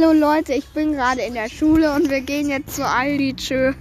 Hallo Leute, ich bin gerade in der Schule und wir gehen jetzt zu Aldi. Tschö.